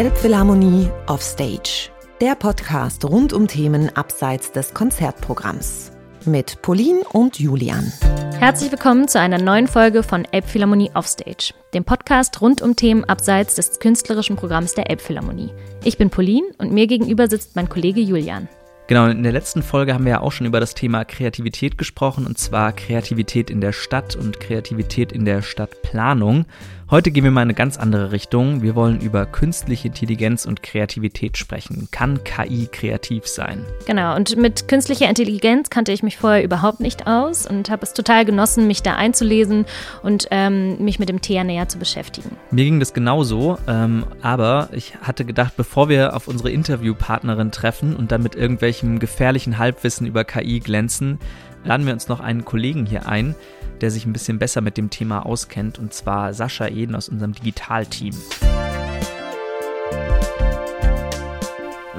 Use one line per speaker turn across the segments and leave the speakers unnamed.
Elbphilharmonie Offstage, der Podcast rund um Themen abseits des Konzertprogramms. Mit Pauline und Julian.
Herzlich willkommen zu einer neuen Folge von Elbphilharmonie Offstage, dem Podcast rund um Themen abseits des künstlerischen Programms der Elbphilharmonie. Ich bin Pauline und mir gegenüber sitzt mein Kollege Julian.
Genau, in der letzten Folge haben wir ja auch schon über das Thema Kreativität gesprochen, und zwar Kreativität in der Stadt und Kreativität in der Stadtplanung. Heute gehen wir mal in eine ganz andere Richtung. Wir wollen über künstliche Intelligenz und Kreativität sprechen. Kann KI kreativ sein?
Genau, und mit künstlicher Intelligenz kannte ich mich vorher überhaupt nicht aus und habe es total genossen, mich da einzulesen und ähm, mich mit dem Thema näher zu beschäftigen.
Mir ging das genauso, ähm, aber ich hatte gedacht, bevor wir auf unsere Interviewpartnerin treffen und dann mit irgendwelchem gefährlichen Halbwissen über KI glänzen, laden wir uns noch einen Kollegen hier ein, der sich ein bisschen besser mit dem Thema auskennt, und zwar Sascha Eden aus unserem Digitalteam.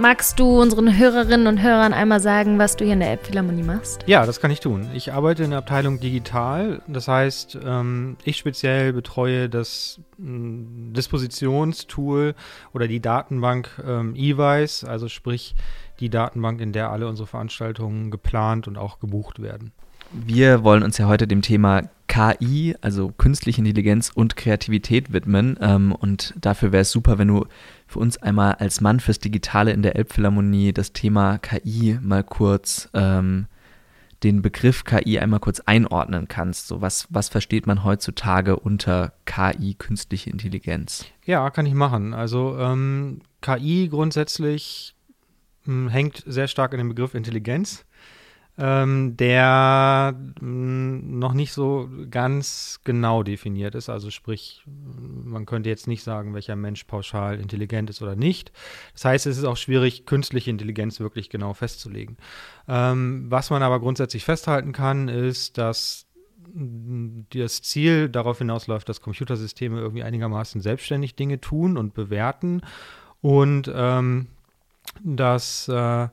Magst du unseren Hörerinnen und Hörern einmal sagen, was du hier in der Elbphilharmonie machst?
Ja, das kann ich tun. Ich arbeite in der Abteilung Digital. Das heißt, ähm, ich speziell betreue das mm, Dispositionstool oder die Datenbank ähm, eWise, also sprich die Datenbank, in der alle unsere Veranstaltungen geplant und auch gebucht werden.
Wir wollen uns ja heute dem Thema KI, also künstliche Intelligenz und Kreativität widmen. Ähm, und dafür wäre es super, wenn du für uns einmal als Mann fürs Digitale in der Elbphilharmonie das Thema KI mal kurz, ähm, den Begriff KI einmal kurz einordnen kannst. So was, was versteht man heutzutage unter KI, künstliche Intelligenz?
Ja, kann ich machen. Also ähm, KI grundsätzlich mh, hm, hängt sehr stark an dem Begriff Intelligenz ähm, der mh, hm, noch nicht so ganz genau definiert ist. Also sprich, man könnte jetzt nicht sagen, welcher Mensch pauschal intelligent ist oder nicht. Das heißt, es ist auch schwierig, künstliche Intelligenz wirklich genau festzulegen. Ähm, was man aber grundsätzlich festhalten kann, ist, dass das Ziel darauf hinausläuft, dass Computersysteme irgendwie einigermaßen selbstständig Dinge tun und bewerten und ähm, dass äh,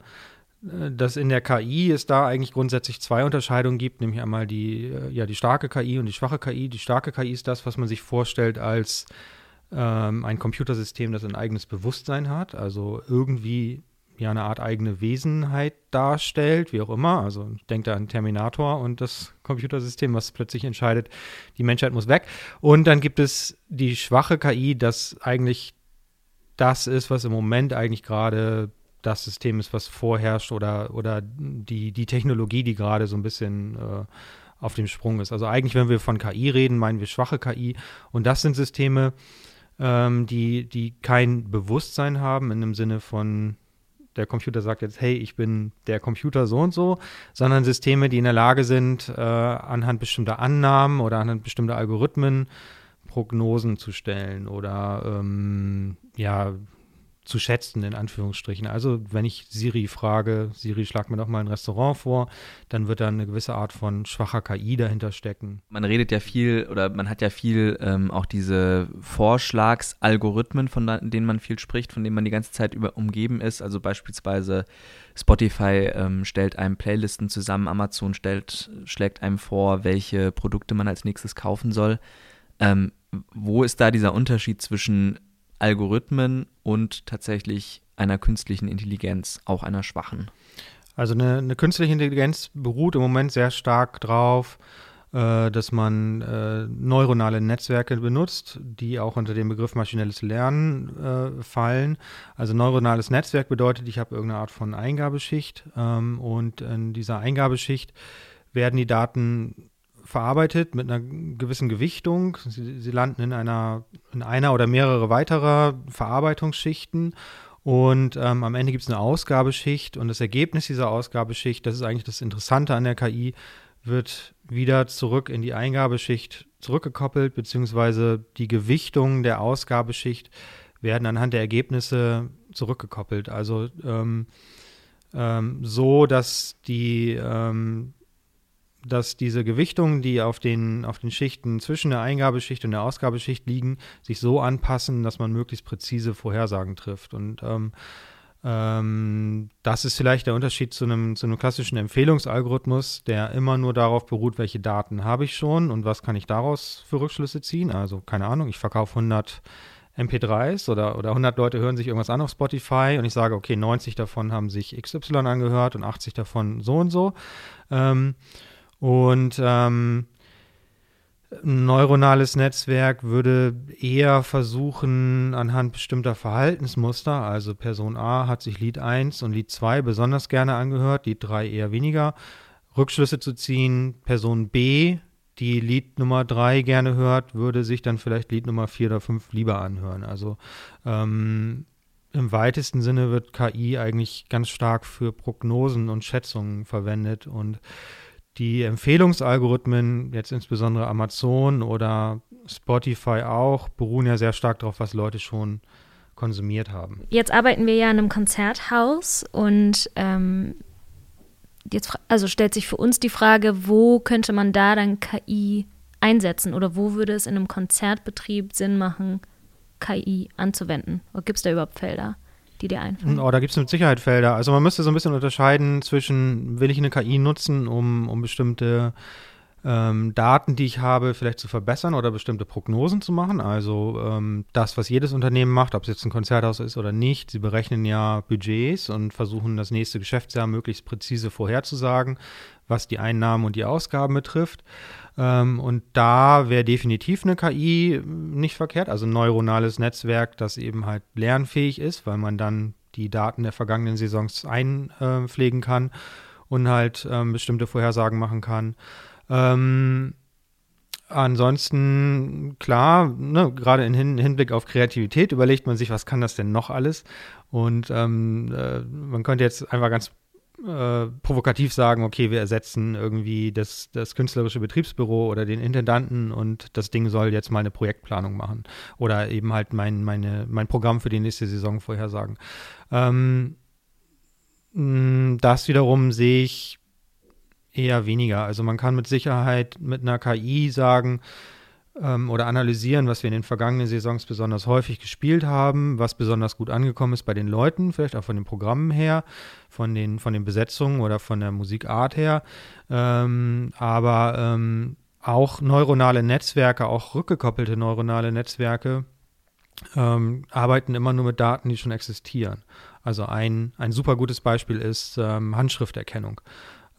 dass in der KI es da eigentlich grundsätzlich zwei Unterscheidungen gibt, nämlich einmal die, äh, ja, die starke KI und die schwache KI. Die starke KI ist das, was man sich vorstellt als ähm, ein Computersystem, das ein eigenes Bewusstsein hat, also irgendwie ja eine Art eigene Wesenheit darstellt, wie auch immer. Also ich denke da an Terminator und das Computersystem, was plötzlich entscheidet, die Menschheit muss weg. Und dann gibt es die schwache KI, das eigentlich das ist, was im Moment eigentlich gerade das System ist, was vorherrscht oder, oder die, die Technologie, die gerade so ein bisschen äh, auf dem Sprung ist. Also eigentlich, wenn wir von KI reden, meinen wir schwache KI. Und das sind Systeme, ähm, die, die kein Bewusstsein haben in dem Sinne von, der Computer sagt jetzt, hey, ich bin der Computer so und so, sondern Systeme, die in der Lage sind, äh, anhand bestimmter Annahmen oder anhand bestimmter Algorithmen Prognosen zu stellen oder ähm, ja, zu schätzen, in Anführungsstrichen. Also, wenn ich Siri frage, Siri, schlag mir doch mal ein Restaurant vor, dann wird da eine gewisse Art von schwacher KI dahinter stecken.
Man redet ja viel oder man hat ja viel ähm, auch diese Vorschlagsalgorithmen, von denen man viel spricht, von denen man die ganze Zeit über umgeben ist. Also beispielsweise Spotify ähm, stellt einem Playlisten zusammen, Amazon stellt, schlägt einem vor, welche Produkte man als nächstes kaufen soll. Ähm, wo ist da dieser Unterschied zwischen Algorithmen und tatsächlich einer künstlichen Intelligenz, auch einer schwachen.
Also eine, eine künstliche Intelligenz beruht im Moment sehr stark drauf, äh, dass man äh, neuronale Netzwerke benutzt, die auch unter den Begriff maschinelles Lernen äh, fallen. Also neuronales Netzwerk bedeutet, ich habe irgendeine Art von Eingabeschicht ähm, und in dieser Eingabeschicht werden die Daten verarbeitet mit einer gewissen Gewichtung. Sie, sie landen in einer, in einer oder mehrere weiterer Verarbeitungsschichten und ähm, am Ende gibt es eine Ausgabeschicht und das Ergebnis dieser Ausgabeschicht, das ist eigentlich das Interessante an der KI, wird wieder zurück in die Eingabeschicht zurückgekoppelt, beziehungsweise die Gewichtungen der Ausgabeschicht werden anhand der Ergebnisse zurückgekoppelt. Also ähm, ähm, so, dass die, ähm, dass diese Gewichtungen, die auf den, auf den Schichten zwischen der Eingabeschicht und der Ausgabeschicht liegen, sich so anpassen, dass man möglichst präzise Vorhersagen trifft. Und ähm, ähm, das ist vielleicht der Unterschied zu einem, zu einem klassischen Empfehlungsalgorithmus, der immer nur darauf beruht, welche Daten habe ich schon und was kann ich daraus für Rückschlüsse ziehen. Also keine Ahnung, ich verkaufe 100 MP3s oder, oder 100 Leute hören sich irgendwas an auf Spotify und ich sage, okay, 90 davon haben sich XY angehört und 80 davon so und so. Ähm, und ähm, ein neuronales Netzwerk würde eher versuchen, anhand bestimmter Verhaltensmuster, also Person A hat sich Lied 1 und Lied 2 besonders gerne angehört, Lied 3 eher weniger, Rückschlüsse zu ziehen. Person B die Lied Nummer drei gerne hört, würde sich dann vielleicht Lied Nummer vier oder fünf lieber anhören. Also ähm, im weitesten Sinne wird KI eigentlich ganz stark für Prognosen und Schätzungen verwendet und die Empfehlungsalgorithmen, jetzt insbesondere Amazon oder Spotify auch, beruhen ja sehr stark darauf, was Leute schon konsumiert haben.
Jetzt arbeiten wir ja in einem Konzerthaus und ähm, jetzt also stellt sich für uns die Frage, wo könnte man da dann KI einsetzen oder wo würde es in einem Konzertbetrieb Sinn machen, KI anzuwenden? Gibt es da überhaupt Felder, die dir einfallen?
Oh, da gibt es mit Sicherheit Felder. Also man müsste so ein bisschen unterscheiden zwischen, will ich eine KI nutzen, um, um bestimmte ähm, Daten, die ich habe, vielleicht zu verbessern oder bestimmte Prognosen zu machen. Also ähm, das, was jedes Unternehmen macht, ob es jetzt ein Konzerthaus ist oder nicht, sie berechnen ja Budgets und versuchen das nächste Geschäftsjahr möglichst präzise vorherzusagen, was die Einnahmen und die Ausgaben betrifft. Ähm, und da wäre definitiv eine KI nicht verkehrt, also ein neuronales Netzwerk, das eben halt lernfähig ist, weil man dann die Daten der vergangenen Saisons einpflegen kann und halt ähm, bestimmte Vorhersagen machen kann. Ähm, ansonsten, klar, ne, gerade im Hin Hinblick auf Kreativität überlegt man sich, was kann das denn noch alles? Und ähm, äh, man könnte jetzt einfach ganz äh, provokativ sagen, okay, wir ersetzen irgendwie das, das künstlerische Betriebsbüro oder den Intendanten und das Ding soll jetzt mal eine Projektplanung machen oder eben halt mein, meine, mein Programm für die nächste Saison vorhersagen. Ähm, das wiederum sehe ich Eher weniger. Also man kann mit Sicherheit mit einer KI sagen ähm, oder analysieren, was wir in den vergangenen Saisons besonders häufig gespielt haben, was besonders gut angekommen ist bei den Leuten, vielleicht auch von den Programmen her, von den, von den Besetzungen oder von der Musikart her. Ähm, aber ähm, auch neuronale Netzwerke, auch rückgekoppelte neuronale Netzwerke, ähm, arbeiten immer nur mit Daten, die schon existieren. Also ein, ein super gutes Beispiel ist ähm, Handschrifterkennung.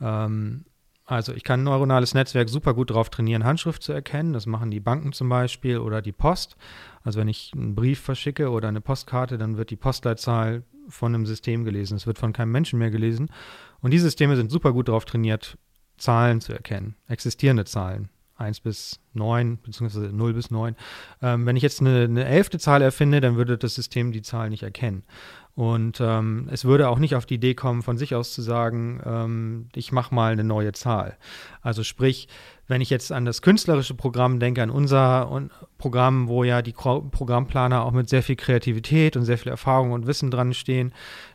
Ähm, also ich kann ein neuronales Netzwerk super gut darauf trainieren, Handschrift zu erkennen. Das machen die Banken zum Beispiel oder die Post. Also wenn ich einen Brief verschicke oder eine Postkarte, dann wird die Postleitzahl von einem System gelesen. Es wird von keinem Menschen mehr gelesen. Und die Systeme sind super gut darauf trainiert, Zahlen zu erkennen, existierende Zahlen. 1 bis 9, beziehungsweise 0 bis 9. Ähm, wenn ich jetzt eine, eine elfte Zahl erfinde, dann würde das System die Zahl nicht erkennen. Und ähm, es würde auch nicht auf die Idee kommen, von sich aus zu sagen, ähm, ich mache mal eine neue Zahl. Also sprich, wenn ich jetzt an das künstlerische Programm denke, an unser Programm, wo ja die Programmplaner auch mit sehr viel Kreativität und sehr viel Erfahrung und Wissen dran stehen,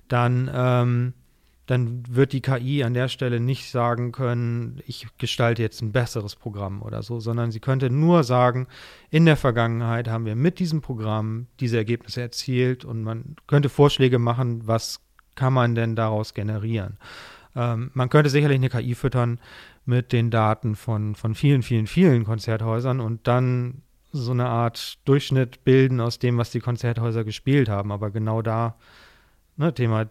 dann ähm, dann wird die KI an der Stelle nicht sagen können, ich gestalte jetzt ein besseres Programm oder so, sondern sie könnte nur sagen, in der Vergangenheit haben wir mit diesem Programm diese Ergebnisse erzielt und man könnte Vorschläge machen, was kann man denn daraus generieren. Ähm, man könnte sicherlich eine KI füttern mit den Daten von, von vielen, vielen, vielen Konzerthäusern und dann so eine Art Durchschnitt bilden aus dem, was die Konzerthäuser gespielt haben. Aber genau da, ne, Thema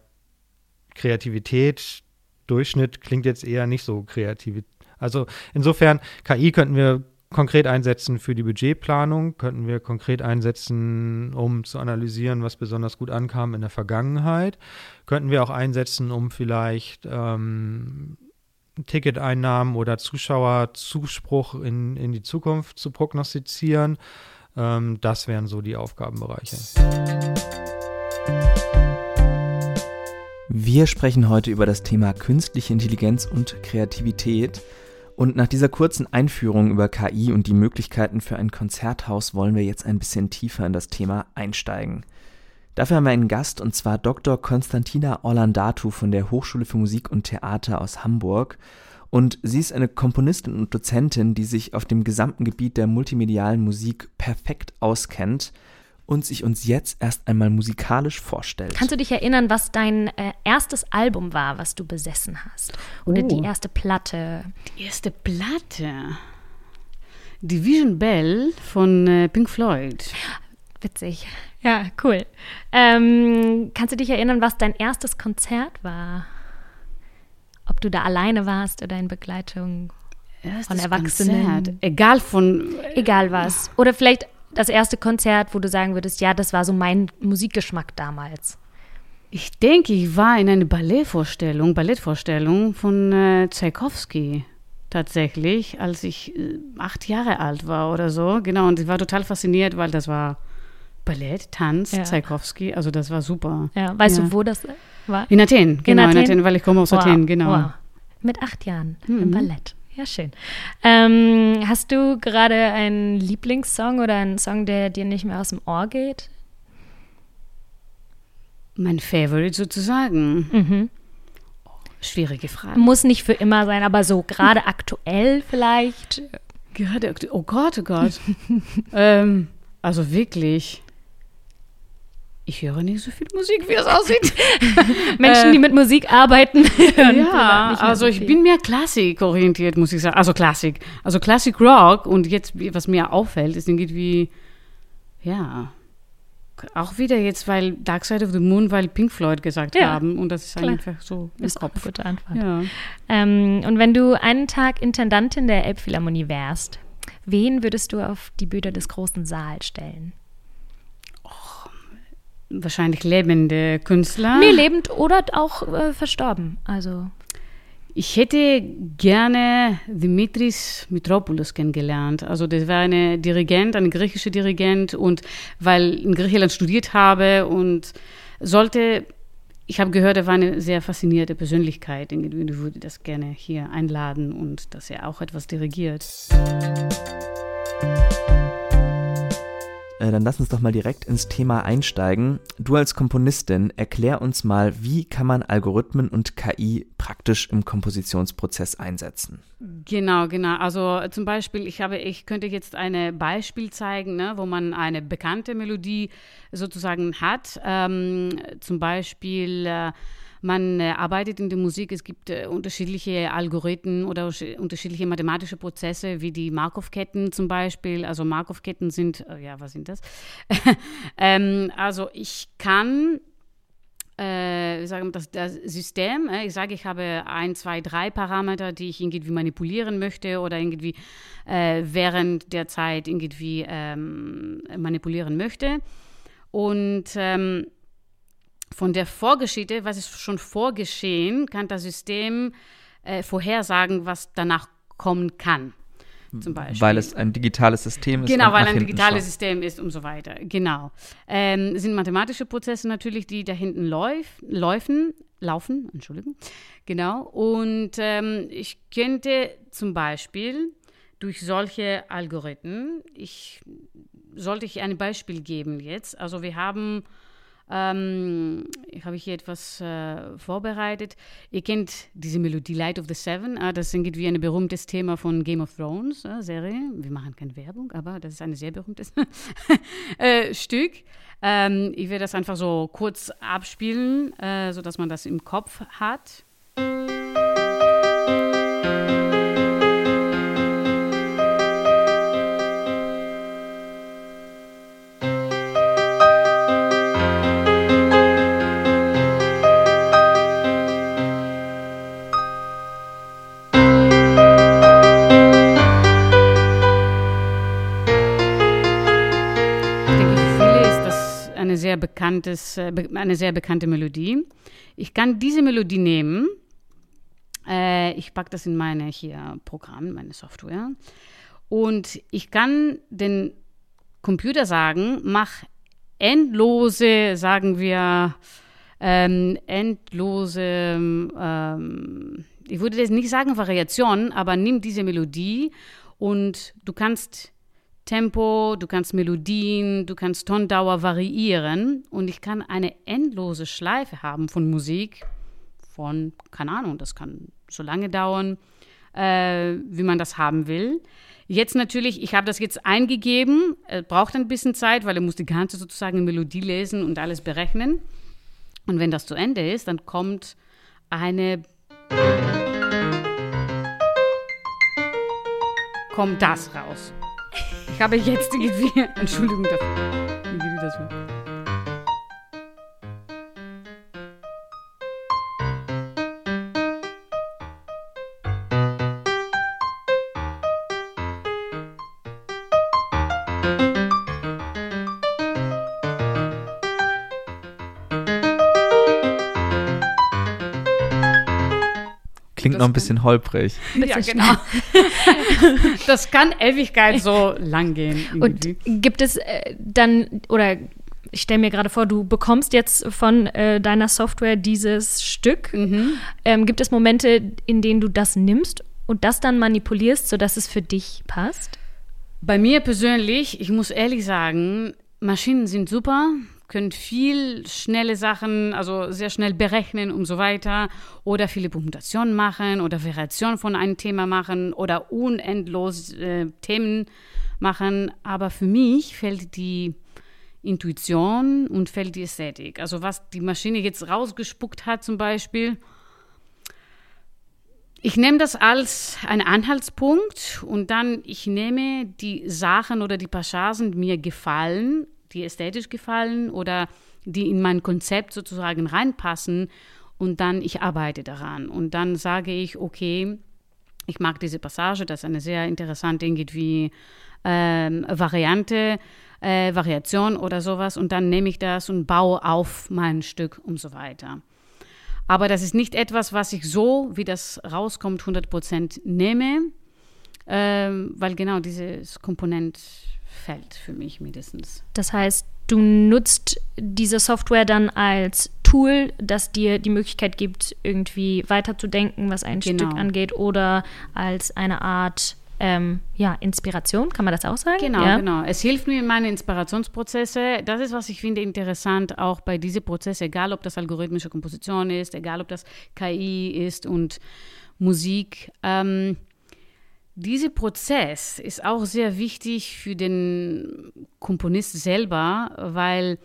Kreativität, Durchschnitt klingt jetzt eher nicht so kreativ. Also insofern, KI könnten wir konkret einsetzen für die Budgetplanung, könnten wir konkret einsetzen, um zu analysieren, was besonders gut ankam in der Vergangenheit. Könnten wir auch einsetzen, um vielleicht ähm, Ticketeinnahmen oder Zuschauerzuspruch in, in die Zukunft zu prognostizieren. Ähm, das wären so die Aufgabenbereiche.
Wir sprechen heute über das Thema künstliche Intelligenz und Kreativität. Und nach dieser kurzen Einführung über KI und die Möglichkeiten für ein Konzerthaus wollen wir jetzt ein bisschen tiefer in das Thema einsteigen. Dafür haben wir einen Gast und zwar Dr. Konstantina Orlandatu von der Hochschule für Musik und Theater aus Hamburg. Und sie ist eine Komponistin und Dozentin, die sich auf dem gesamten Gebiet der multimedialen Musik perfekt auskennt und sich uns jetzt erst einmal musikalisch vorstellt.
Kannst du dich erinnern, was dein äh, erstes Album war, was du besessen hast? Oder oh. die erste Platte?
Die erste Platte. Division Bell von äh, Pink Floyd.
Witzig. Ja, cool. Ähm, kannst du dich erinnern, was dein erstes Konzert war? Ob du da alleine warst oder in Begleitung von Erwachsenen?
Konzert. Egal von.
Egal was. Oder vielleicht das erste Konzert, wo du sagen würdest, ja, das war so mein Musikgeschmack damals.
Ich denke, ich war in einer Ballettvorstellung, Ballettvorstellung von äh, Tchaikovsky tatsächlich, als ich äh, acht Jahre alt war oder so. Genau, und ich war total fasziniert, weil das war Ballett, Tanz,
Ja.
Tchaikovsky, also das war super.
Ja, weißt
Ja.
du, wo das war?
In Athen, genau, in
Athen?
Athen, weil ich komme aus
Wow,
Athen, genau.
wow. Mit acht Jahren im
Mhm.
Ballett. Ja, schön. Ähm, hast du gerade einen Lieblingssong oder einen Song, der dir nicht mehr aus dem Ohr geht?
Mein Favorite sozusagen.
Mhm.
Schwierige Frage.
Muss nicht für immer sein, aber so gerade aktuell vielleicht.
Gerade, aktu- oh Gott, oh Gott. ähm, also wirklich. Ich höre nicht so viel Musik, wie es aussieht.
Menschen, die mit Musik arbeiten.
ja, also
so
ich bin mehr Klassik-orientiert, muss ich sagen. Also Klassik. Also Classic Rock. Und jetzt, was mir auffällt, ist irgendwie, ja, auch wieder jetzt, weil Dark Side of the Moon, weil Pink Floyd gesagt
Ja,
haben. Und das ist
klar.
einfach so im
ist auch eine
Kopf.
gute Antwort.
Ja.
Ähm, und wenn du einen Tag Intendantin der Elbphilharmonie wärst, wen würdest du auf die Bühne des großen Saals stellen?
Wahrscheinlich lebende Künstler.
Nee, lebend oder auch äh, verstorben. Also
Ich hätte gerne Dimitris Mitropoulos kennengelernt. Also das war eine Dirigent, eine griechische Dirigent und weil in Griechenland studiert habe und sollte, ich habe gehört, er war eine sehr faszinierte Persönlichkeit. Ich würde das gerne hier einladen und dass er auch etwas dirigiert.
Äh, dann lass uns doch mal direkt ins Thema einsteigen. Du als Komponistin, erklär uns mal, wie kann man Algorithmen und KI praktisch im Kompositionsprozess einsetzen?
Genau, genau. Also zum Beispiel, ich habe, ich könnte jetzt ein Beispiel zeigen, ne, wo man eine bekannte Melodie sozusagen hat. Ähm, zum Beispiel, äh, man äh, arbeitet in der Musik, es gibt äh, unterschiedliche Algorithmen oder unterschiedliche mathematische Prozesse, wie die Markov-Ketten zum Beispiel. Also Markov-Ketten sind, äh, ja, was sind das? ähm, also ich kann äh, sagen das, das System, äh, ich sage, ich habe ein, zwei, drei Parameter, die ich irgendwie manipulieren möchte oder irgendwie äh, während der Zeit irgendwie ähm, manipulieren möchte. Und ähm, von der Vorgeschichte, was ist schon vorgeschehen, kann das System äh, vorhersagen, was danach kommen kann. Zum Beispiel.
Weil es ein digitales System ist.
Genau, weil ein digitales
schaut.
System ist und so weiter. Genau. Ähm, sind mathematische Prozesse natürlich, die da hinten läuf, laufen, laufen, Entschuldigung. Genau. Und ähm, ich könnte zum Beispiel durch solche Algorithmen, ich sollte ich ein Beispiel geben jetzt. Also wir haben ähm, ich habe hier etwas äh, vorbereitet. Ihr kennt diese Melodie Light of the Seven. Äh, das ist irgendwie ein berühmtes Thema von Game of Thrones äh, Serie. Wir machen keine Werbung, aber das ist ein sehr berühmtes äh, Stück. Ähm, ich werde das einfach so kurz abspielen, äh, sodass man das im Kopf hat. Bekanntes, äh, eine sehr bekannte Melodie. Ich kann diese Melodie nehmen. Äh, ich packe das in meine hier Programm, meine Software. Und ich kann den Computer sagen, mach endlose, sagen wir, ähm, endlose, ähm, ich würde das nicht sagen Variationen, aber nimm diese Melodie und du kannst Tempo, du kannst Melodien, du kannst Tondauer variieren und ich kann eine endlose Schleife haben von Musik, von, keine Ahnung, das kann so lange dauern, äh, wie man das haben will. Jetzt natürlich, ich habe das jetzt eingegeben, äh, braucht ein bisschen Zeit, weil er muss die ganze sozusagen Melodie lesen und alles berechnen. Und wenn das zu Ende ist, dann kommt eine kommt das raus. Ich habe jetzt irgendwie, Entschuldigung dafür,
noch ein bisschen holprig.
Ja, genau. das kann Ewigkeit so lang gehen.
Und
irgendwie.
gibt es äh, dann, oder ich stelle mir gerade vor, du bekommst jetzt von äh, deiner Software dieses Stück.
Mhm.
Ähm, gibt es Momente, in denen du das nimmst und das dann manipulierst, sodass es für dich passt?
Bei mir persönlich, ich muss ehrlich sagen, Maschinen sind super, können viel schnelle Sachen, also sehr schnell berechnen und so weiter oder viele Permutationen machen oder Variationen von einem Thema machen oder unendlos äh, Themen machen. Aber für mich fällt die Intuition und fällt die Ästhetik. Also was die Maschine jetzt rausgespuckt hat zum Beispiel, ich nehme das als einen Anhaltspunkt und dann ich nehme die Sachen oder die Passagen, die mir gefallen, die ästhetisch gefallen oder die in mein Konzept sozusagen reinpassen und dann ich arbeite daran und dann sage ich, okay, ich mag diese Passage, das ist eine sehr interessante irgendwie ähm, Variante, äh, Variation oder sowas und dann nehme ich das und baue auf mein Stück und so weiter. Aber das ist nicht etwas, was ich so, wie das rauskommt, 100% nehme, ähm, weil genau dieses Komponent fällt für mich mindestens.
Das heißt, du nutzt diese Software dann als Tool, das dir die Möglichkeit gibt, irgendwie weiterzudenken, was ein
Genau.
Stück angeht, oder als eine Art ähm, ja, Inspiration, kann man das auch sagen?
Genau,
ja?
genau. Es hilft mir in meinen Inspirationsprozesse. Das ist, was ich finde interessant, auch bei diesen Prozessen, egal ob das algorithmische Komposition ist, egal ob das KI ist und Musik. Ähm, dieser Prozess ist auch sehr wichtig für den Komponist selber, weil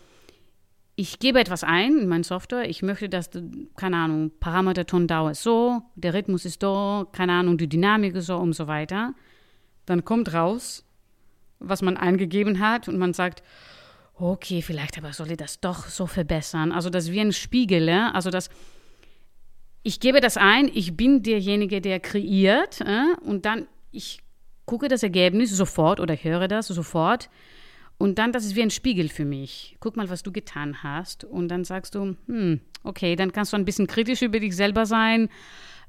ich gebe etwas ein in meine Software. Ich möchte, dass, keine Ahnung, Parameter Tondauer ist so, der Rhythmus ist so, keine Ahnung, die Dynamik ist so und so weiter. Dann kommt raus, was man eingegeben hat und man sagt, okay, vielleicht aber soll ich das doch so verbessern. Also das ist wie ein Spiegel, also das ich gebe das ein, ich bin derjenige, der kreiert äh, und dann ich gucke das Ergebnis sofort oder höre das sofort und dann das ist wie ein Spiegel für mich. Guck mal, was du getan hast und dann sagst du, hm, okay, dann kannst du ein bisschen kritisch über dich selber sein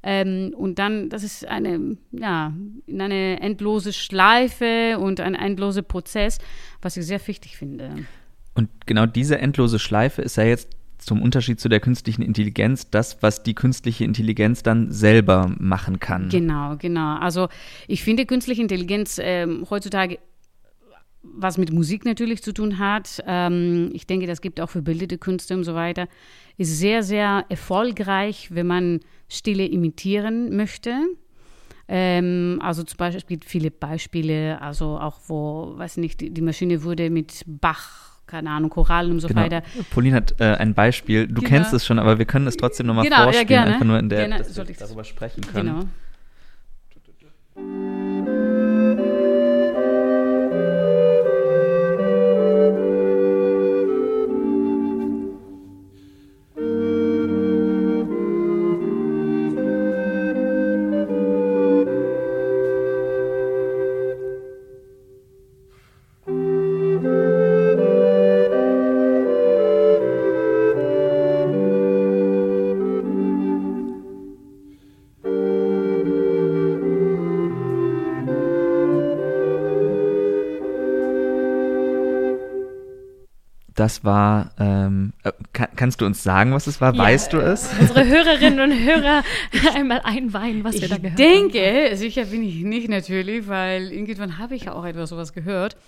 ähm, und dann, das ist eine, ja, in eine endlose Schleife und ein endloser Prozess, was ich sehr wichtig finde.
Und genau diese endlose Schleife ist ja jetzt zum Unterschied zu der künstlichen Intelligenz das, was die künstliche Intelligenz dann selber machen kann.
Genau, genau. Also ich finde künstliche Intelligenz ähm, heutzutage, was mit Musik natürlich zu tun hat, ähm, ich denke, das gibt auch für bildende Künste und so weiter, ist sehr, sehr erfolgreich, wenn man Stille imitieren möchte. Ähm, also zum Beispiel, es gibt viele Beispiele, also auch wo, weiß nicht, die, die Maschine wurde mit Bach keine Ahnung, Choralen und so
Genau.
weiter.
Pauline hat äh, ein Beispiel. Du
Genau.
kennst es schon, aber wir können es trotzdem nochmal
Genau, ja,
vorspielen,
gerne.
einfach nur in der,
Gerne.
dass wir darüber sprechen können.
Genau.
Das war, ähm, äh, kann, kannst du uns sagen, was es war?
Ja,
weißt du es?
Unsere Hörerinnen und Hörer einmal einweihen, was wir da
Ich
gehört
denke, sicher bin ich nicht natürlich, weil irgendwann habe ich ja auch etwas sowas gehört.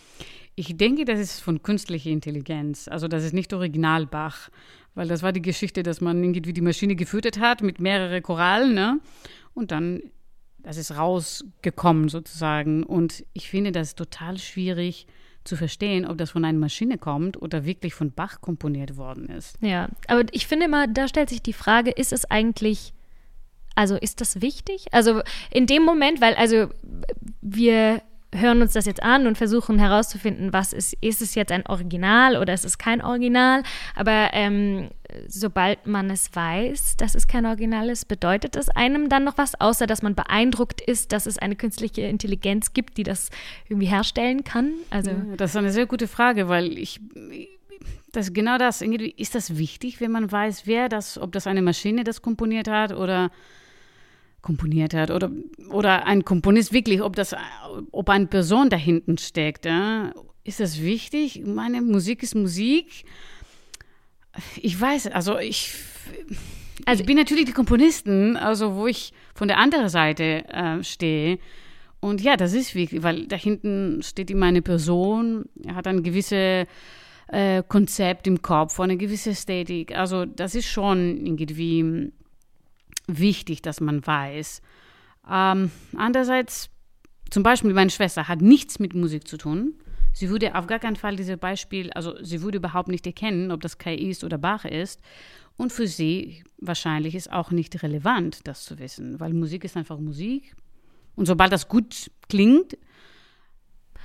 Ich denke, das ist von künstlicher Intelligenz. Also das ist nicht Original Bach, weil das war die Geschichte, dass man irgendwie die Maschine gefüttert hat mit mehreren Korallen, ne? Und dann, das ist rausgekommen sozusagen. Und ich finde das total schwierig zu verstehen, ob das von einer Maschine kommt oder wirklich von Bach komponiert worden ist.
Ja, aber ich finde immer, da stellt sich die Frage, ist es eigentlich, also ist das wichtig? Also in dem Moment, weil also wir hören uns das jetzt an und versuchen herauszufinden, was ist, ist es jetzt ein Original oder ist es kein Original. Aber ähm, sobald man es weiß, dass es kein Original ist, bedeutet es einem dann noch was, außer dass man beeindruckt ist, dass es eine künstliche Intelligenz gibt, die das irgendwie herstellen kann. Also
ja, das ist eine sehr gute Frage, weil ich das genau das. Ist das wichtig, wenn man weiß, wer das, ob das eine Maschine das komponiert hat oder komponiert hat oder, oder ein Komponist wirklich, ob das, ob eine Person da hinten steckt. Ja? Ist das wichtig? Meine Musik ist Musik. Ich weiß, also ich, also ich bin natürlich die Komponisten, also wo ich von der anderen Seite äh, stehe. Und ja, das ist wichtig, weil da hinten steht immer eine Person, er hat ein gewisses äh, Konzept im Kopf, eine gewisse Ästhetik. Also das ist schon irgendwie wichtig, dass man weiß. Ähm, andererseits, zum Beispiel meine Schwester hat nichts mit Musik zu tun. Sie würde auf gar keinen Fall dieses Beispiel, also sie würde überhaupt nicht erkennen, ob das KI ist oder Bach ist. Und für sie wahrscheinlich ist auch nicht relevant, das zu wissen, weil Musik ist einfach Musik. Und sobald das gut klingt.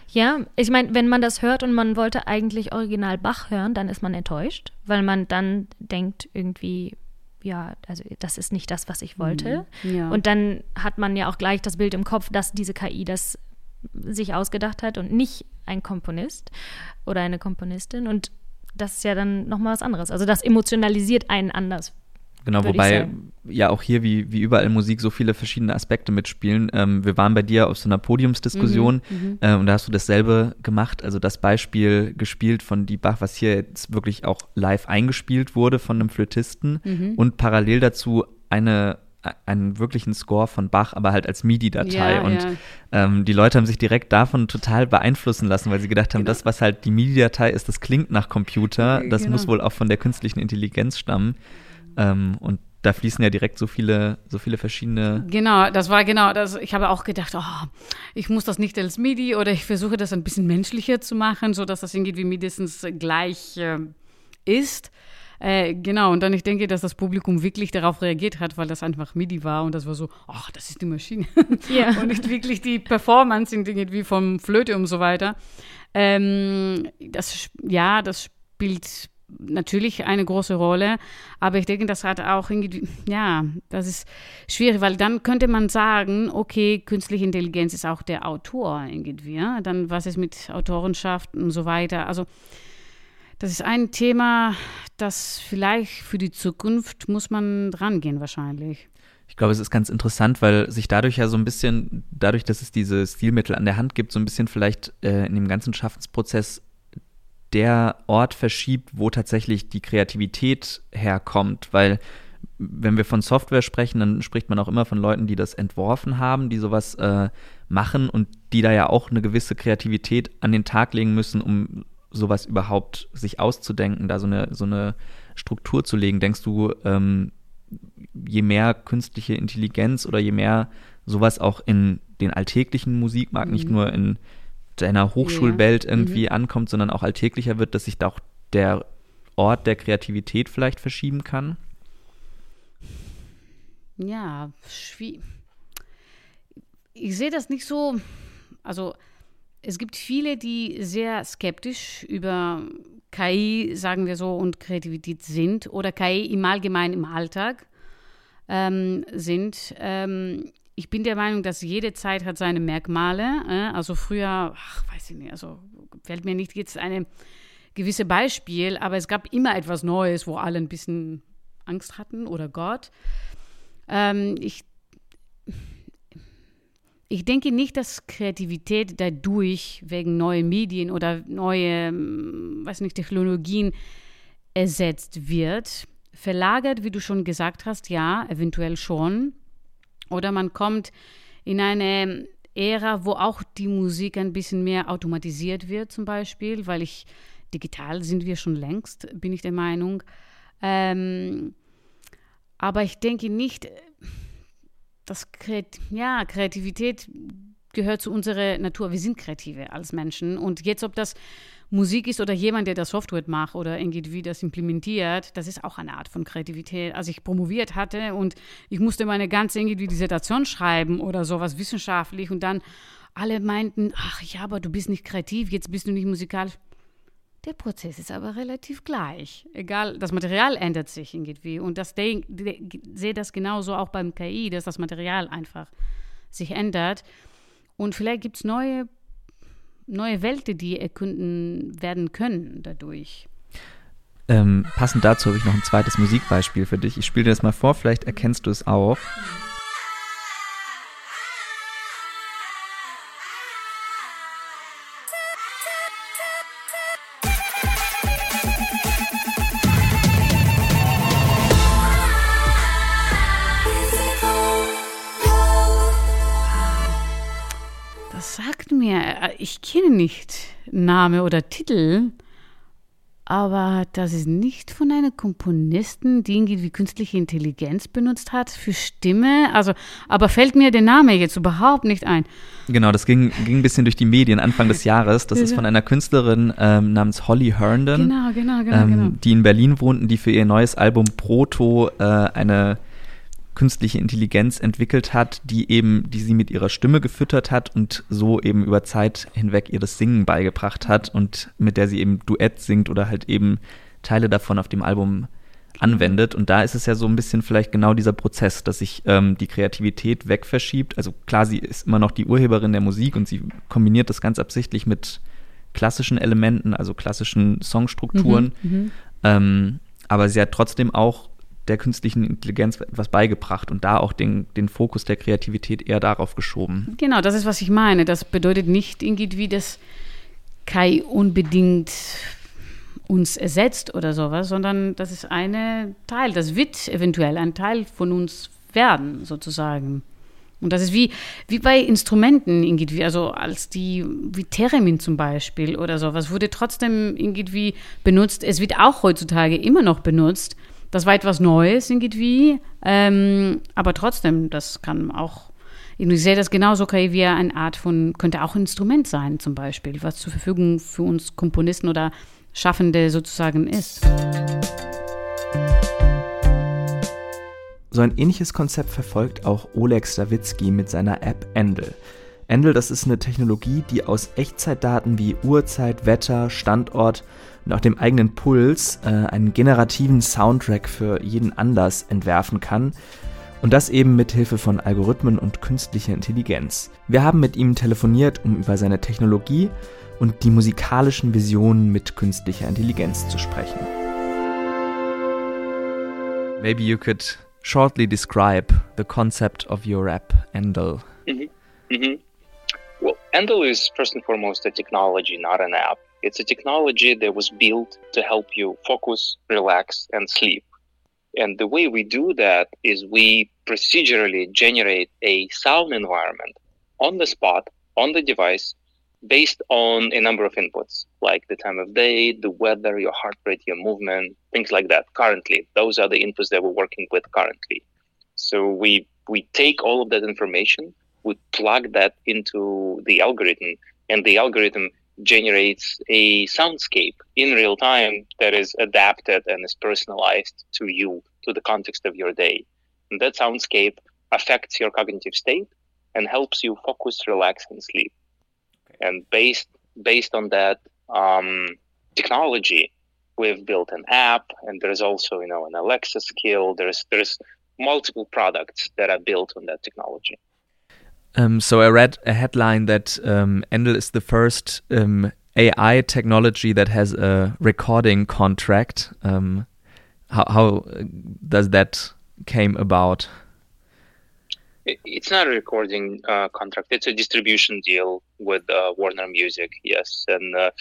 Ja, ich meine, wenn man das hört und man wollte eigentlich original Bach hören, dann ist man enttäuscht, weil man dann denkt irgendwie, ja, also das ist nicht das, was ich wollte.
Mhm. Ja.
Und dann hat man ja auch gleich das Bild im Kopf, dass diese KI das sich ausgedacht hat und nicht ein Komponist oder eine Komponistin. Und das ist ja dann nochmal was anderes. Also das emotionalisiert einen anders,
Genau, wobei ja auch hier wie, wie überall Musik so viele verschiedene Aspekte mitspielen. Ähm, wir waren bei dir auf so einer Podiumsdiskussion
Mhm, mhm.
äh, und da hast du dasselbe gemacht, also das Beispiel gespielt von Die Bach, was hier jetzt wirklich auch live eingespielt wurde von einem Flötisten
Mhm.
und parallel dazu eine einen wirklichen Score von Bach, aber halt als MIDI-Datei.
Ja,
und
ja.
ähm, die Leute haben sich direkt davon total beeinflussen lassen, weil sie gedacht haben,
Genau.
das, was halt die MIDI-Datei ist, das klingt nach Computer, das
Genau.
muss wohl auch von der künstlichen Intelligenz stammen. Ähm, und da fließen ja direkt so viele, so viele verschiedene.
Genau, das war genau das. Ich habe auch gedacht, oh, ich muss das nicht als MIDI oder ich versuche das ein bisschen menschlicher zu machen, sodass das irgendwie mindestens gleich äh, ist. Äh, genau, und dann ich denke, dass das Publikum wirklich darauf reagiert hat, weil das einfach MIDI war und das war so, ach, das ist die Maschine.
Ja.
und nicht wirklich die Performance in Dingen wie vom Flöte und so weiter. Ähm, das, ja, das spielt natürlich eine große Rolle, aber ich denke, das hat auch irgendwie, ja, das ist schwierig, weil dann könnte man sagen, okay, künstliche Intelligenz ist auch der Autor irgendwie, ja? dann was ist mit Autorenschaft und so weiter, also das ist ein Thema, das vielleicht für die Zukunft muss man rangehen wahrscheinlich.
Ich glaube, es ist ganz interessant, weil sich dadurch ja so ein bisschen, dadurch, dass es diese Stilmittel an der Hand gibt, so ein bisschen vielleicht äh, in dem ganzen Schaffensprozess der Ort verschiebt, wo tatsächlich die Kreativität herkommt, weil wenn wir von Software sprechen, dann spricht man auch immer von Leuten, die das entworfen haben, die sowas äh, machen und die da ja auch eine gewisse Kreativität an den Tag legen müssen, um sowas überhaupt sich auszudenken, da so eine, so eine Struktur zu legen. Denkst du, ähm, je mehr künstliche Intelligenz oder je mehr sowas auch in den alltäglichen Musikmarkt, nicht nur in deiner Hochschulwelt
Ja.
irgendwie
Mhm.
ankommt, sondern auch alltäglicher wird, dass sich da auch der Ort der Kreativität vielleicht verschieben kann?
Ja, schwierig. Ich sehe das nicht so. Also, es gibt viele, die sehr skeptisch über KI, sagen wir so, und Kreativität sind oder KI im Allgemeinen im Alltag ähm, sind. Ähm, ich bin der Meinung, dass jede Zeit hat seine Merkmale. Äh? Also früher, ach, weiß ich nicht, also fällt mir nicht jetzt eine gewisse Beispiel, aber es gab immer etwas Neues, wo alle ein bisschen Angst hatten oder Gott. Ähm, ich, ich denke nicht, dass Kreativität dadurch wegen neuen Medien oder neue, ähm, weiß nicht, Technologien ersetzt wird. Verlagert, wie du schon gesagt hast, ja, eventuell schon. Oder man kommt in eine Ära, wo auch die Musik ein bisschen mehr automatisiert wird, zum Beispiel, weil ich digital sind wir schon längst, bin ich der Meinung. Ähm, aber ich denke nicht, dass ja, Kreativität gehört zu unserer Natur. Wir sind Kreative als Menschen. Und jetzt, ob das Musik ist oder jemand, der das Software macht oder irgendwie das implementiert, das ist auch eine Art von Kreativität. Als ich promoviert hatte und ich musste meine ganze irgendwie Dissertation schreiben oder sowas wissenschaftlich und dann alle meinten, ach ja, aber du bist nicht kreativ, jetzt bist du nicht musikalisch. Der Prozess ist aber relativ gleich. Egal, das Material ändert sich irgendwie. Und das denk, sehe das genauso auch beim KI, dass das Material einfach sich ändert. Und vielleicht gibt es neue, neue Welten, die erkunden werden können dadurch.
Ähm, passend dazu habe ich noch ein zweites Musikbeispiel für dich. Ich spiele dir das mal vor, vielleicht erkennst du es auch.
Das mir, ich kenne nicht Name oder Titel aber das ist nicht von einem Komponisten, die irgendwie künstliche Intelligenz benutzt hat für Stimme. Also, aber fällt mir der Name jetzt überhaupt nicht ein.
Genau, das ging, ging ein bisschen durch die Medien Anfang des Jahres. Das ist von einer Künstlerin ähm, namens Holly Herndon,
genau, genau, genau,
ähm,
genau.
die in Berlin wohnt und die für ihr neues Album Proto äh, eine künstliche Intelligenz entwickelt hat, die eben, die sie mit ihrer Stimme gefüttert hat und so eben über Zeit hinweg ihr das Singen beigebracht hat und mit der sie eben Duett singt oder halt eben Teile davon auf dem Album anwendet. Und da ist es ja so ein bisschen vielleicht genau dieser Prozess, dass sich ähm, die Kreativität wegverschiebt. Also klar, sie ist immer noch die Urheberin der Musik und sie kombiniert das ganz absichtlich mit klassischen Elementen, also klassischen Songstrukturen.
Mhm, mhm.
Ähm, aber sie hat trotzdem auch der künstlichen Intelligenz etwas beigebracht und da auch den, den Fokus der Kreativität eher darauf geschoben.
Genau, das ist, was ich meine. Das bedeutet nicht irgendwie, dass KI unbedingt uns ersetzt oder sowas, sondern das ist ein Teil, das wird eventuell ein Teil von uns werden, sozusagen. Und das ist wie, wie bei Instrumenten irgendwie, also als die, wie Theremin zum Beispiel oder sowas, wurde trotzdem irgendwie benutzt. Es wird auch heutzutage immer noch benutzt, das war etwas Neues irgendwie, ähm, aber trotzdem, das kann auch, ich sehe das genauso okay, wie eine Art von, könnte auch ein Instrument sein zum Beispiel, was zur Verfügung für uns Komponisten oder Schaffende sozusagen ist.
So ein ähnliches Konzept verfolgt auch Oleg Stawitzki mit seiner App Endel. Endel, das ist eine Technologie, die aus Echtzeitdaten wie Uhrzeit, Wetter, Standort und auch dem eigenen Puls äh, einen generativen Soundtrack für jeden Anlass entwerfen kann. Und das eben mit Hilfe von Algorithmen und künstlicher Intelligenz. Wir haben mit ihm telefoniert, um über seine Technologie und die musikalischen Visionen mit künstlicher Intelligenz zu sprechen. Maybe you could shortly describe the concept of your app, Endel.
Mm-hmm. Mm-hmm. Well, Endel is first and foremost a technology, not an app. It's a technology that was built to help you focus, relax, and sleep. And the way we do that is we procedurally generate a sound environment on the spot, on the device, based on a number of inputs, like the time of day, the weather, your heart rate, your movement, things like that. Currently, those are the inputs that we're working with currently. So we we take all of that information, we plug that into the algorithm, and the algorithm generates a soundscape in real time that is adapted and is personalized to you, to the context of your day. And that soundscape affects your cognitive state and helps you focus, relax, and sleep. And based based on that um, technology, we've built an app, and there's also you know an Alexa skill. There's there's multiple products that are built on that technology.
Um, so I read a headline that um, Endel is the first um, AI technology that has a recording contract. Um, how, how, does that came about?
It's not a recording uh, contract. It's a distribution deal with uh, Warner Music. Yes, and uh,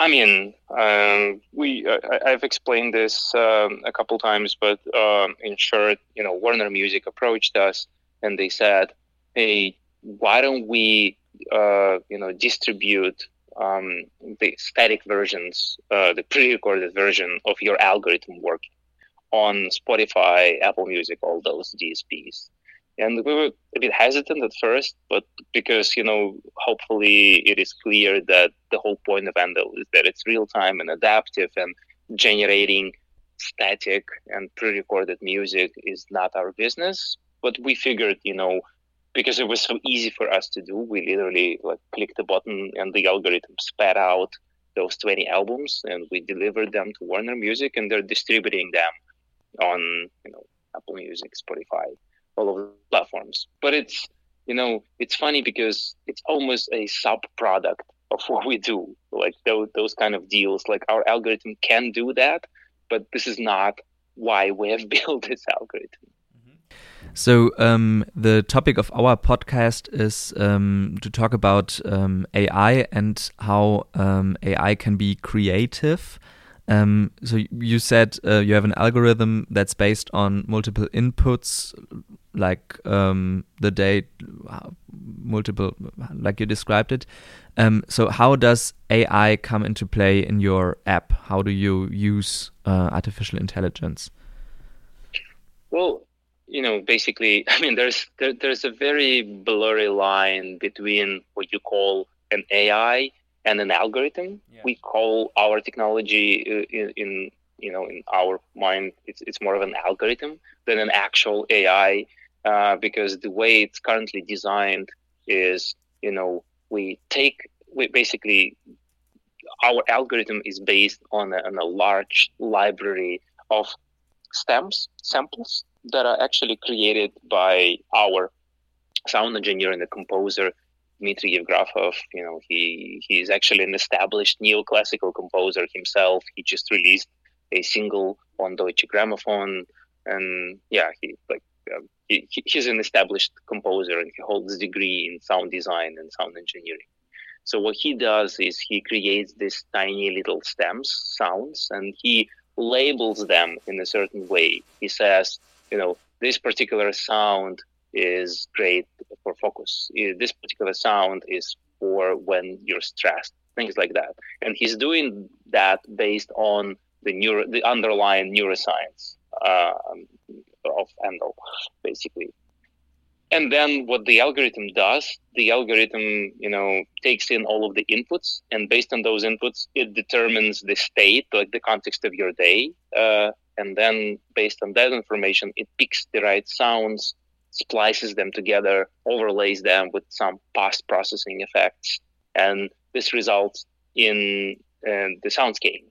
I mean, um, we I, have explained this um, a couple times, but um, in short, you know, Warner Music approached us and they said, hey, why don't we, uh, you know, distribute um, the static versions, uh, the pre-recorded version of your algorithm work on Spotify, Apple Music, all those DSPs. And we were a bit hesitant at first, but because, you know, hopefully it is clear that the whole point of Endel is that it's real time and adaptive and generating static and pre recorded music is not our business. But we figured, you know, because it was so easy for us to do. We literally like clicked the button and the algorithm spat out those 20 albums and we delivered them to Warner Music and they're distributing them on, you know, Apple Music, Spotify, all of the platforms. But it's, you know, it's funny because it's almost a sub product of what we do. Like those, those kind of deals, like our algorithm can do that, but this is not why we have built this algorithm.
So um, the topic of our podcast is um, to talk about um, AI and how um, AI can be creative. Um, so you said uh, you have an algorithm that's based on multiple inputs, like um, the date, multiple, like you described it. so how does AI come into play in your app? How do you use uh, artificial intelligence?
Well, you know, basically, I mean, there's there, there's a very blurry line between what you call an AI and an algorithm. Yeah. We call our technology uh, in, in, you know in our mind it's it's more of an algorithm than an actual AI uh, because the way it's currently designed is you know we take we basically our algorithm is based on a, on a large library of stems samples that are actually created by our sound engineer and the composer Dmitry Yevgrafov. You know, he he's actually an established neoclassical composer himself. He just released a single on Deutsche Grammophon, and yeah, he like um, he, he's an established composer and he holds a degree in sound design and sound engineering. So what he does is he creates these tiny little stems, sounds, and he labels them in a certain way. He says, you know, this particular sound is great for focus. This particular sound is for when you're stressed, things like that. And he's doing that based on the neuro, the underlying neuroscience uh, of Endel, basically. And then what the algorithm does, the algorithm, you know, takes in all of the inputs, and based on those inputs, it determines the state, like the context of your day, uh, and then based on that information it picks the right sounds splices them together overlays them with some post processing effects and this results in uh, the soundscape.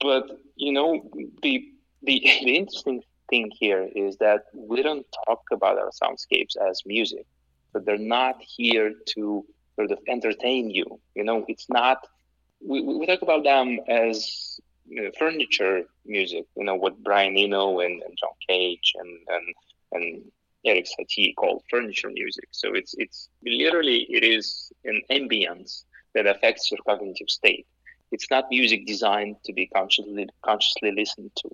But you know the, the the interesting thing here is that we don't talk about our soundscapes as music. But they're not here to sort of entertain you you know? It's not we, we talk about them as know, furniture music, you know, what Brian Eno and, and John Cage and, and, and Eric Satie called furniture music. So it's, it's literally, it is an ambience that affects your cognitive state. It's not music designed to be consciously, consciously listened to.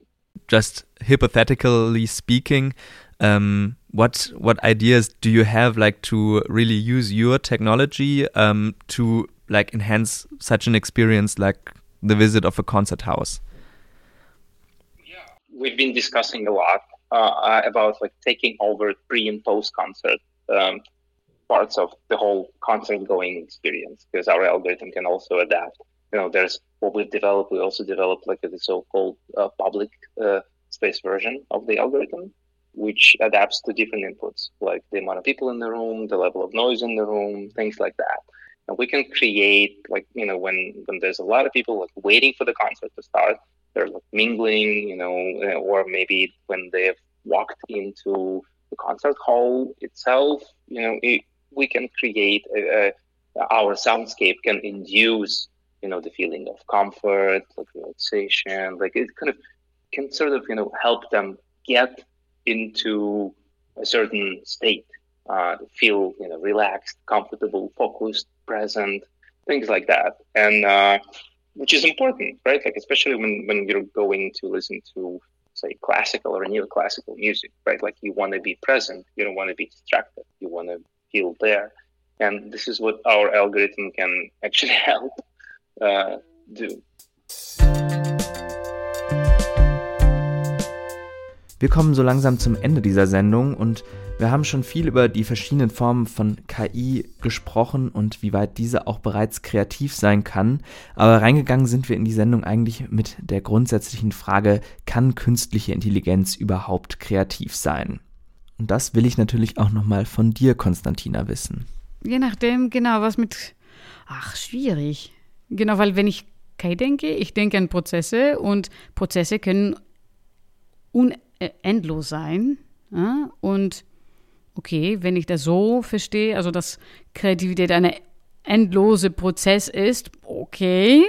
Just hypothetically speaking, um, what what ideas do you have like to really use your technology um, to like enhance such an experience like the visit of a concert house?
Yeah, we've been discussing a lot uh, about like taking over pre and post concert um, parts of the whole concert going experience because our algorithm can also adapt. You know, there's what we've developed. We also developed like the so-called uh, public uh, space version of the algorithm, which adapts to different inputs, like the amount of people in the room, the level of noise in the room, things like that and we can create like you know when when there's a lot of people like waiting for the concert to start they're like mingling you know uh, or maybe when they've walked into the concert hall itself you know it, we can create a, a, our soundscape can induce you know the feeling of comfort like relaxation like it kind of can sort of you know help them get into a certain state uh, feel you know relaxed comfortable focused present, things like that, and uh, which is important, right? Like especially when when you're going to listen to say classical or neoclassical music, right? Like you want to be present, you don't want to be distracted, you want to feel there, and this is what our algorithm can actually help uh, do.
Wir kommen so langsam zum Ende dieser Sendung und Wir haben schon viel über die verschiedenen Formen von KI gesprochen und wie weit diese auch bereits kreativ sein kann. Aber reingegangen sind wir in die Sendung eigentlich mit der grundsätzlichen Frage, kann künstliche Intelligenz überhaupt kreativ sein? Und das will ich natürlich auch nochmal von dir, Konstantina, wissen.
Je nachdem, genau, was mit. Ach, schwierig. Genau, weil wenn ich KI denke, ich denke an Prozesse und Prozesse können unendlos sein. Ja? Und okay, wenn ich das so verstehe, also dass Kreativität ein endlose Prozess ist, okay.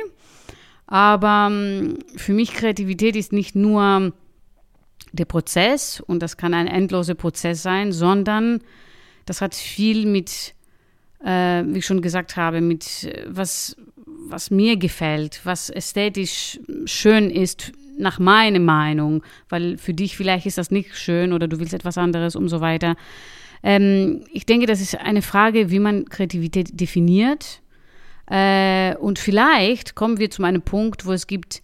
Aber ähm, für mich Kreativität ist nicht nur der Prozess und das kann ein endloser Prozess sein, sondern das hat viel mit, äh, wie ich schon gesagt habe, mit äh, was, was mir gefällt, was ästhetisch schön ist, nach meiner Meinung, weil für dich vielleicht ist das nicht schön oder du willst etwas anderes und so weiter. Ähm, ich denke, das ist eine Frage, wie man Kreativität definiert. Äh, und vielleicht kommen wir zu einem Punkt, wo es gibt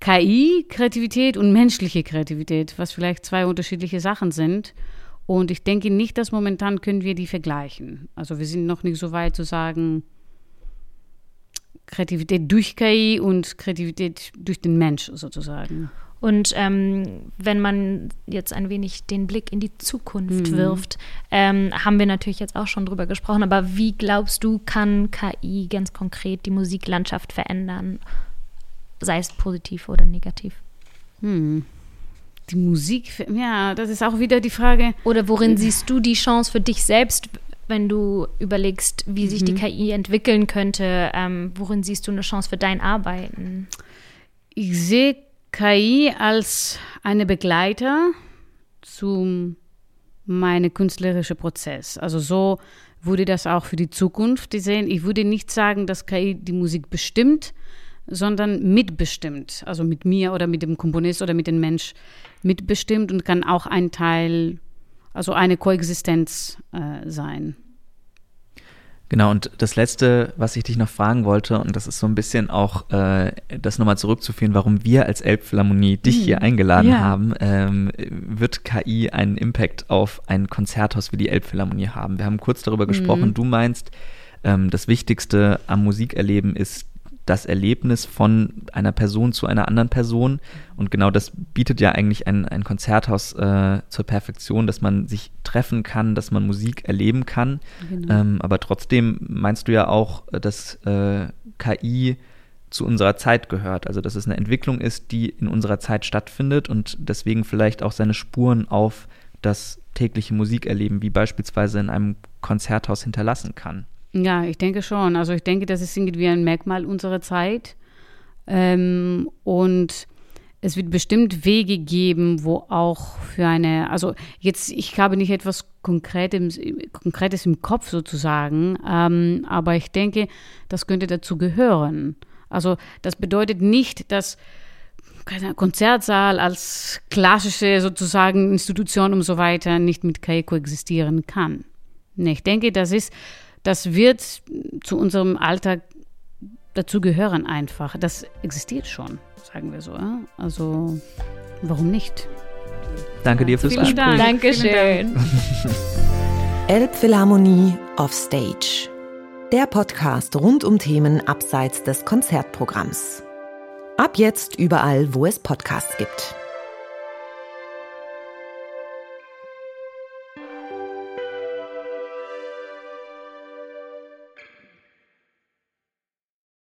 KI-Kreativität und menschliche Kreativität, was vielleicht zwei unterschiedliche Sachen sind. Und ich denke nicht, dass momentan können wir die vergleichen. Also wir sind noch nicht so weit zu sagen, Kreativität durch KI und Kreativität durch den Mensch sozusagen.
Und ähm, wenn man jetzt ein wenig den Blick in die Zukunft mhm. wirft, ähm, haben wir natürlich jetzt auch schon drüber gesprochen, aber wie glaubst du, kann KI ganz konkret die Musiklandschaft verändern, sei es positiv oder negativ?
Hm. Die Musik, ja, das ist auch wieder die Frage.
Oder worin siehst du die Chance für dich selbst, wenn du überlegst, wie sich mhm. die KI entwickeln könnte? Ähm, worin siehst du eine Chance für dein Arbeiten?
Ich sehe KI als eine Begleiter zu meinem künstlerischen Prozess. Also so würde das auch für die Zukunft sehen. Ich würde nicht sagen, dass KI die Musik bestimmt, sondern mitbestimmt. Also mit mir oder mit dem Komponist oder mit dem Mensch mitbestimmt und kann auch ein Teil, also eine Koexistenz äh, sein.
Genau, und das Letzte, was ich dich noch fragen wollte, und das ist so ein bisschen auch äh, das nochmal zurückzuführen, warum wir als Elbphilharmonie dich hier mhm. eingeladen ja. haben, ähm, wird KI einen Impact auf ein Konzerthaus wie die Elbphilharmonie haben? Wir haben kurz darüber gesprochen, mhm. du meinst, ähm, das Wichtigste am Musikerleben ist das Erlebnis von einer Person zu einer anderen Person. Und genau das bietet ja eigentlich ein, ein Konzerthaus äh, zur Perfektion, dass man sich treffen kann, dass man Musik erleben kann. Genau. Ähm, aber trotzdem meinst du ja auch, dass äh, KI zu unserer Zeit gehört. Also dass es eine Entwicklung ist, die in unserer Zeit stattfindet und deswegen vielleicht auch seine Spuren auf das tägliche Musikerleben, wie beispielsweise in einem Konzerthaus, hinterlassen kann.
Ja, ich denke schon. Also ich denke, das ist irgendwie ein Merkmal unserer Zeit. Ähm, und es wird bestimmt Wege geben, wo auch für eine, also jetzt, ich habe nicht etwas Konkretes, Konkretes im Kopf sozusagen, ähm, aber ich denke, das könnte dazu gehören. Also das bedeutet nicht, dass kein Konzertsaal als klassische sozusagen Institution und so weiter nicht mit KI koexistieren kann. Nee, ich denke, das ist das wird zu unserem Alltag dazu gehören einfach. Das existiert schon, sagen wir so. Also warum nicht?
Danke dir fürs
Gespräch. Dank. Dankeschön.
Elbphilharmonie auf Stage. Der Podcast rund um Themen abseits des Konzertprogramms. Ab jetzt überall, wo es Podcasts gibt.